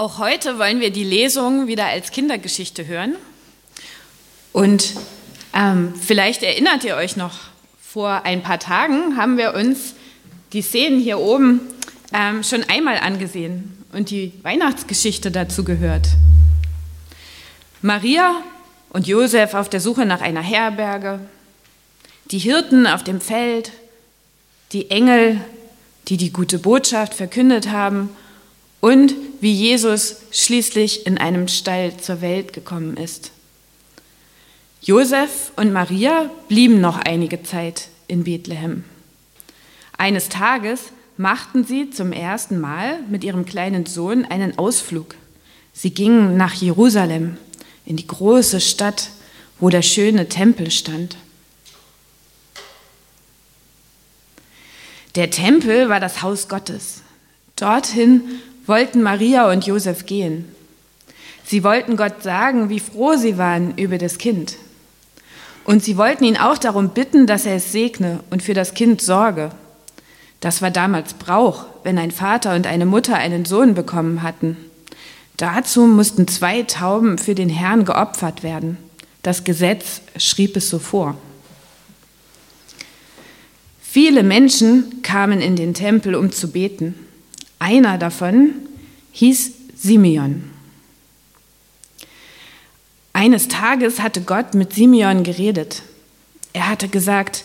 Auch heute wollen wir die Lesung wieder als Kindergeschichte hören. Und ähm, vielleicht erinnert ihr euch noch, vor ein paar Tagen haben wir uns die Szenen hier oben ähm, schon einmal angesehen und die Weihnachtsgeschichte dazu gehört. Maria und Josef auf der Suche nach einer Herberge, die Hirten auf dem Feld, die Engel, die die gute Botschaft verkündet haben und wie Jesus schließlich in einem Stall zur Welt gekommen ist. Josef und Maria blieben noch einige Zeit in Bethlehem. Eines Tages machten sie zum ersten Mal mit ihrem kleinen Sohn einen Ausflug. Sie gingen nach Jerusalem, in die große Stadt, wo der schöne Tempel stand. Der Tempel war das Haus Gottes. Dorthin wollten Maria und Josef gehen. Sie wollten Gott sagen, wie froh sie waren über das Kind. Und sie wollten ihn auch darum bitten, dass er es segne und für das Kind sorge. Das war damals Brauch, wenn ein Vater und eine Mutter einen Sohn bekommen hatten. Dazu mussten zwei Tauben für den Herrn geopfert werden. Das Gesetz schrieb es so vor. Viele Menschen kamen in den Tempel, um zu beten. Einer davon hieß Simeon. Eines Tages hatte Gott mit Simeon geredet. Er hatte gesagt,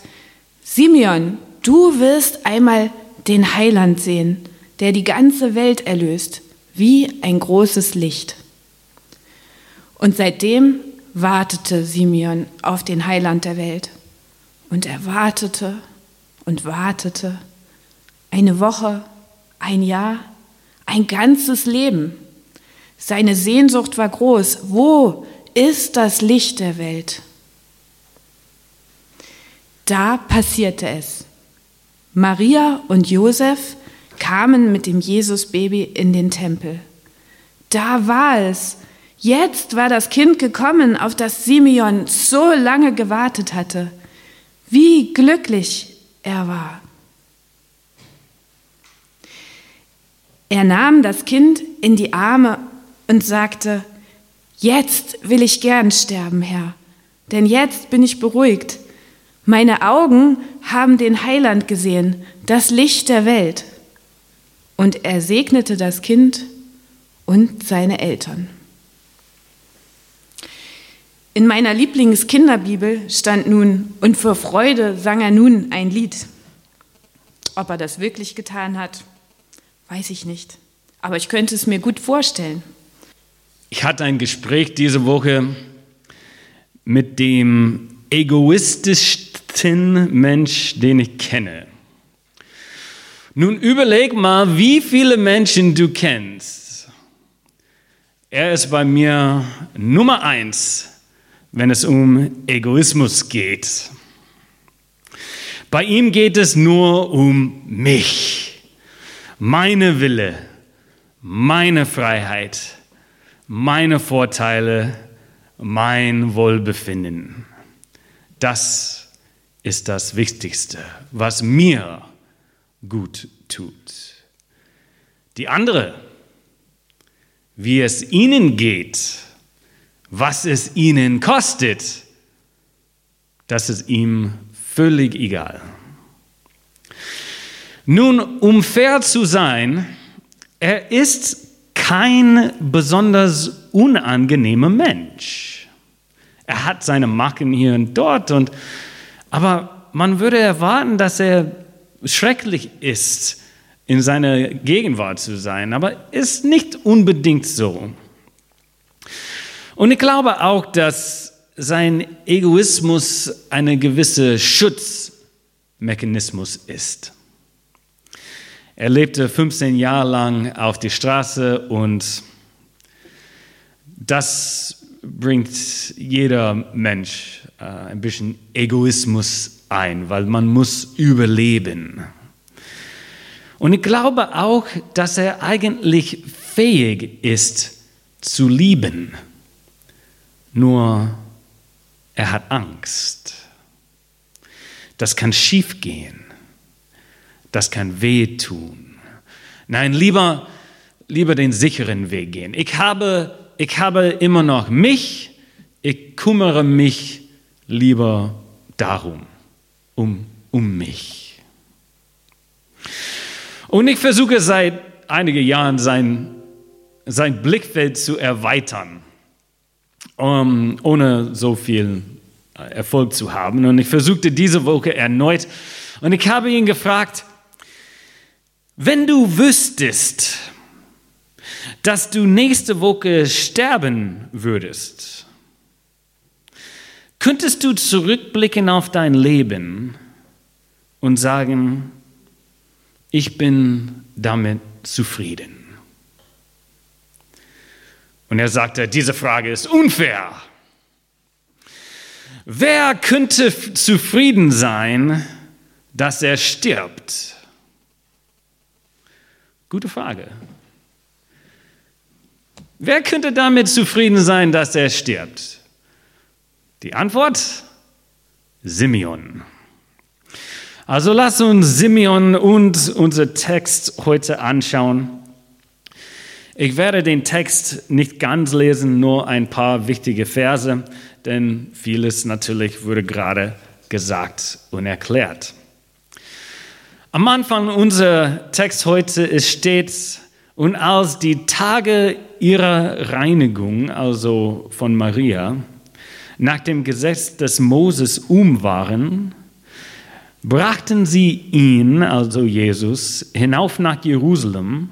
Simeon, du wirst einmal den Heiland sehen, der die ganze Welt erlöst, wie ein großes Licht. Und seitdem wartete Simeon auf den Heiland der Welt. Und er wartete und wartete. Eine Woche, ein Jahr, ein ganzes Leben. Seine Sehnsucht war groß. Wo ist das Licht der Welt? Da passierte es. Maria und Josef kamen mit dem Jesusbaby in den Tempel. Da war es. Jetzt war das Kind gekommen, auf das Simeon so lange gewartet hatte. Wie glücklich er war. Er nahm das Kind in die Arme und sagte, Jetzt will ich gern sterben, Herr, denn jetzt bin ich beruhigt. Meine Augen haben den Heiland gesehen, das Licht der Welt. Und er segnete das Kind und seine Eltern. In meiner Lieblingskinderbibel stand nun, und vor Freude sang er nun ein Lied. Ob er das wirklich getan hat, Weiß ich nicht. Aber ich könnte es mir gut vorstellen. Ich hatte ein Gespräch diese Woche mit dem egoistischsten Mensch, den ich kenne. Nun überleg mal, wie viele Menschen du kennst. Er ist bei mir Nummer eins, wenn es um Egoismus geht. Bei ihm geht es nur um mich meine Wille, meine Freiheit, meine Vorteile, mein Wohlbefinden. Das ist das Wichtigste, was mir gut tut. Die andere, wie es ihnen geht, was es ihnen kostet, das ist ihm völlig egal. Nun, um fair zu sein, er ist kein besonders unangenehmer Mensch. Er hat seine Macken hier und dort, und, aber man würde erwarten, dass er schrecklich ist, in seiner Gegenwart zu sein, aber ist nicht unbedingt so. Und ich glaube auch, dass sein Egoismus ein gewisser Schutzmechanismus ist. Er lebte 15 Jahre lang auf die Straße und das bringt jeder Mensch äh, ein bisschen Egoismus ein, weil man muss überleben. Und ich glaube auch, dass er eigentlich fähig ist zu lieben. Nur er hat Angst. Das kann schiefgehen das kann wehtun. Nein, lieber, lieber den sicheren Weg gehen. Ich habe, ich habe immer noch mich, ich kümmere mich lieber darum, um, um mich. Und ich versuche seit einigen Jahren sein, sein Blickfeld zu erweitern, um, ohne so viel Erfolg zu haben. Und ich versuchte diese Woche erneut und ich habe ihn gefragt, wenn du wüsstest, dass du nächste Woche sterben würdest, könntest du zurückblicken auf dein Leben und sagen, ich bin damit zufrieden. Und er sagte, diese Frage ist unfair. Wer könnte zufrieden sein, dass er stirbt? Gute Frage. Wer könnte damit zufrieden sein, dass er stirbt? Die Antwort? Simeon. Also lass uns Simeon und unser Text heute anschauen. Ich werde den Text nicht ganz lesen, nur ein paar wichtige Verse, denn vieles natürlich wurde gerade gesagt und erklärt. Am Anfang unser Text heute steht, und als die Tage ihrer Reinigung, also von Maria, nach dem Gesetz des Moses um waren, brachten sie ihn, also Jesus, hinauf nach Jerusalem,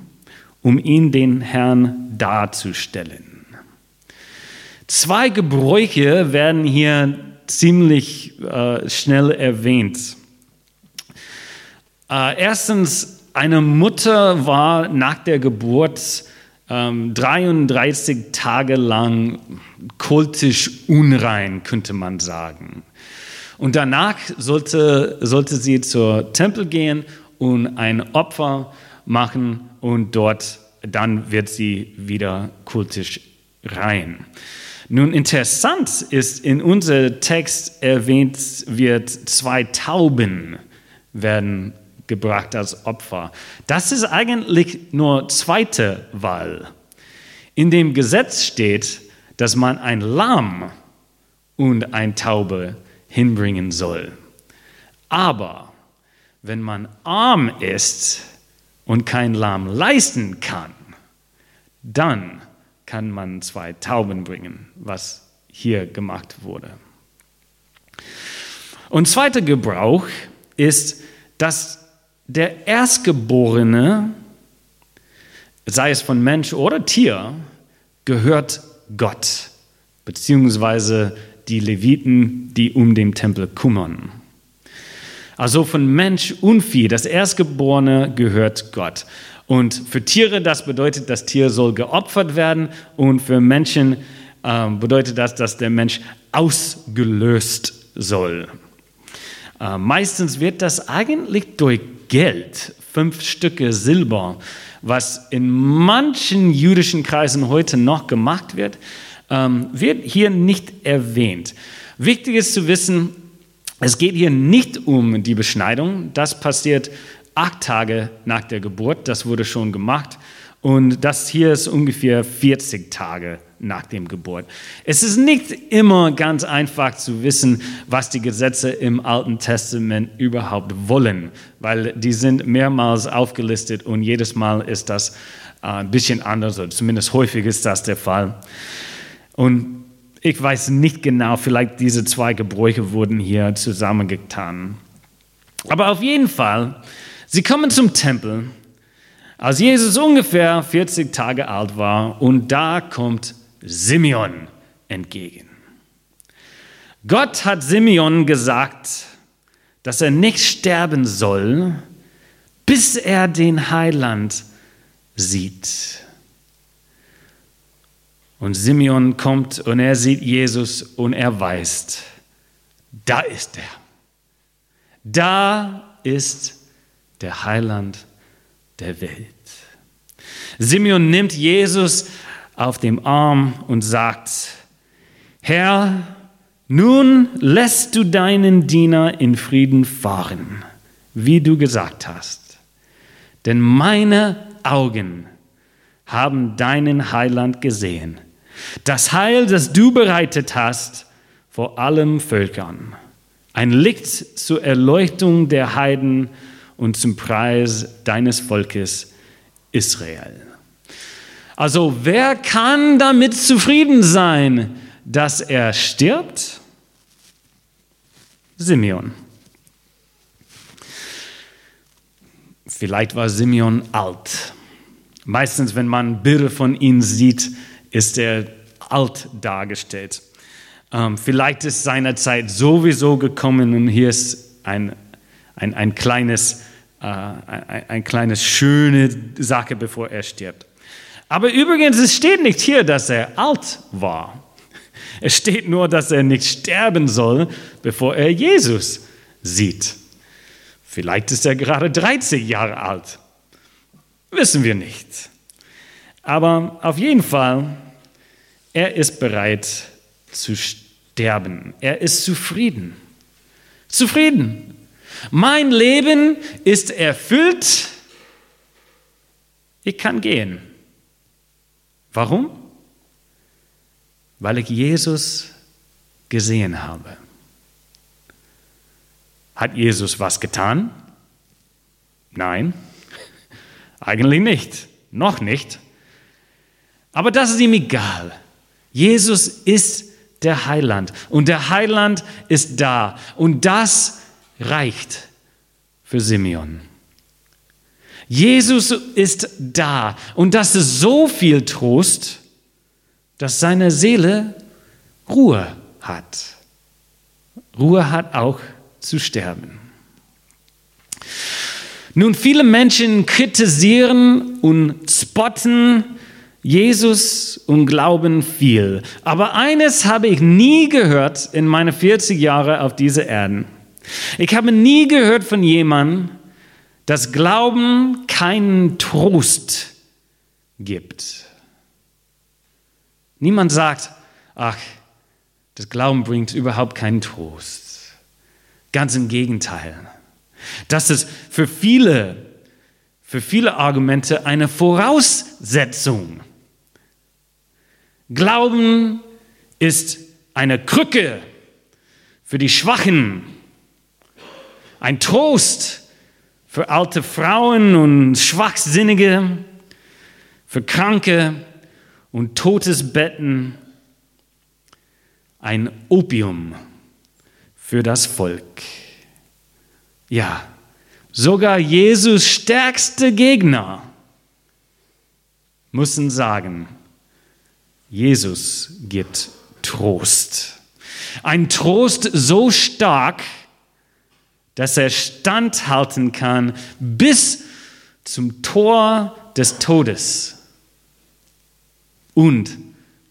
um ihn den Herrn darzustellen. Zwei Gebräuche werden hier ziemlich äh, schnell erwähnt. Äh, erstens, eine Mutter war nach der Geburt ähm, 33 Tage lang kultisch unrein, könnte man sagen. Und danach sollte, sollte sie zur Tempel gehen und ein Opfer machen und dort dann wird sie wieder kultisch rein. Nun interessant ist, in unserem Text erwähnt wird, zwei Tauben werden gebracht als Opfer. Das ist eigentlich nur zweite Wahl. In dem Gesetz steht, dass man ein Lamm und ein Taube hinbringen soll. Aber wenn man arm ist und kein Lamm leisten kann, dann kann man zwei Tauben bringen, was hier gemacht wurde. Und zweiter Gebrauch ist, dass der Erstgeborene, sei es von Mensch oder Tier, gehört Gott, beziehungsweise die Leviten, die um den Tempel kümmern. Also von Mensch und Vieh, das Erstgeborene gehört Gott. Und für Tiere, das bedeutet, das Tier soll geopfert werden. Und für Menschen äh, bedeutet das, dass der Mensch ausgelöst soll. Äh, meistens wird das eigentlich durch Geld, fünf Stücke Silber, was in manchen jüdischen Kreisen heute noch gemacht wird, ähm, wird hier nicht erwähnt. Wichtig ist zu wissen, es geht hier nicht um die Beschneidung. Das passiert acht Tage nach der Geburt. Das wurde schon gemacht. Und das hier ist ungefähr 40 Tage nach dem Geburt. Es ist nicht immer ganz einfach zu wissen, was die Gesetze im Alten Testament überhaupt wollen, weil die sind mehrmals aufgelistet und jedes Mal ist das äh, ein bisschen anders, oder zumindest häufig ist das der Fall. Und ich weiß nicht genau, vielleicht diese zwei Gebräuche wurden hier zusammengetan. Aber auf jeden Fall, sie kommen zum Tempel, als Jesus ungefähr 40 Tage alt war und da kommt Simeon entgegen. Gott hat Simeon gesagt, dass er nicht sterben soll, bis er den Heiland sieht. Und Simeon kommt und er sieht Jesus und er weiß, da ist er. Da ist der Heiland der Welt. Simeon nimmt Jesus auf dem Arm und sagt, Herr, nun lässt du deinen Diener in Frieden fahren, wie du gesagt hast. Denn meine Augen haben deinen Heiland gesehen. Das Heil, das du bereitet hast vor allen Völkern. Ein Licht zur Erleuchtung der Heiden und zum Preis deines Volkes Israel. Also wer kann damit zufrieden sein, dass er stirbt? Simeon. Vielleicht war Simeon alt. Meistens, wenn man Bilder von ihm sieht, ist er alt dargestellt. Ähm, vielleicht ist seine Zeit sowieso gekommen und hier ist ein, ein, ein kleines, äh, ein, ein kleines schöne Sache, bevor er stirbt. Aber übrigens, es steht nicht hier, dass er alt war. Es steht nur, dass er nicht sterben soll, bevor er Jesus sieht. Vielleicht ist er gerade 30 Jahre alt. Wissen wir nicht. Aber auf jeden Fall, er ist bereit zu sterben. Er ist zufrieden. Zufrieden. Mein Leben ist erfüllt. Ich kann gehen. Warum? Weil ich Jesus gesehen habe. Hat Jesus was getan? Nein, eigentlich nicht. Noch nicht. Aber das ist ihm egal. Jesus ist der Heiland und der Heiland ist da und das reicht für Simeon. Jesus ist da und das ist so viel Trost, dass seine Seele Ruhe hat. Ruhe hat auch zu sterben. Nun, viele Menschen kritisieren und spotten Jesus und glauben viel. Aber eines habe ich nie gehört in meinen 40 Jahren auf dieser Erde. Ich habe nie gehört von jemandem, dass Glauben keinen Trost gibt. Niemand sagt, ach, das Glauben bringt überhaupt keinen Trost. Ganz im Gegenteil. Das ist für viele, für viele Argumente eine Voraussetzung. Glauben ist eine Krücke für die Schwachen, ein Trost für alte Frauen und Schwachsinnige, für Kranke und totes Betten, ein Opium für das Volk. Ja, sogar Jesus stärkste Gegner müssen sagen, Jesus gibt Trost. Ein Trost so stark, dass er standhalten kann bis zum Tor des Todes und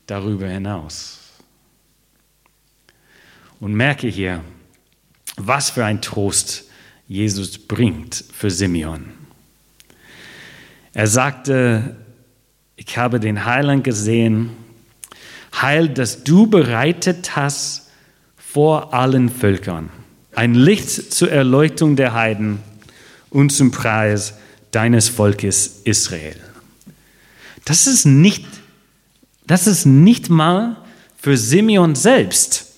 darüber hinaus. Und merke hier, was für ein Trost Jesus bringt für Simeon. Er sagte, ich habe den Heiland gesehen, Heil, das du bereitet hast vor allen Völkern, ein Licht zur Erleuchtung der Heiden und zum Preis deines Volkes Israel. Das ist nicht, das ist nicht mal für Simeon selbst.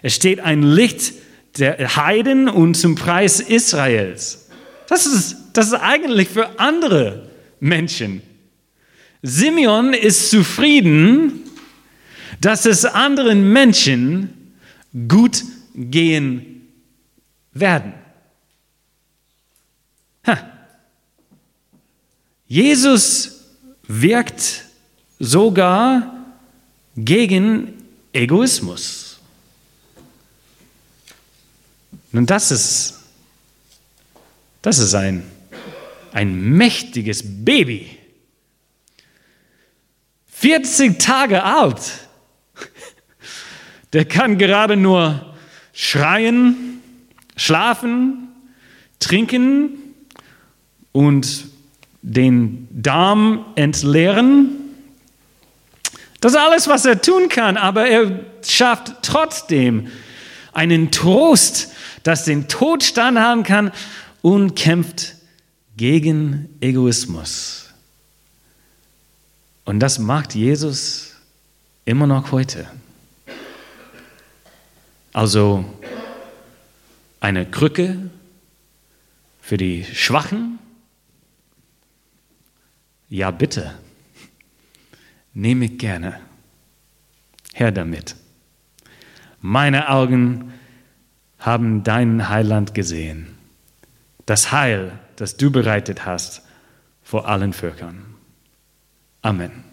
Es steht ein Licht der Heiden und zum Preis Israels. Das ist, das ist eigentlich für andere Menschen. Simeon ist zufrieden, dass es anderen Menschen gut gehen werden. Ha. Jesus wirkt sogar gegen Egoismus. Nun, das ist, das ist ein, ein mächtiges Baby. 40 Tage alt. Der kann gerade nur schreien, schlafen, trinken und den Darm entleeren. Das ist alles, was er tun kann, aber er schafft trotzdem einen Trost das den Tod standhaben kann und kämpft gegen Egoismus. Und das macht Jesus immer noch heute. Also eine Krücke für die Schwachen? Ja, bitte. Nehme ich gerne. Herr damit. Meine Augen haben deinen Heiland gesehen. Das Heil, das du bereitet hast vor allen Völkern. Amen.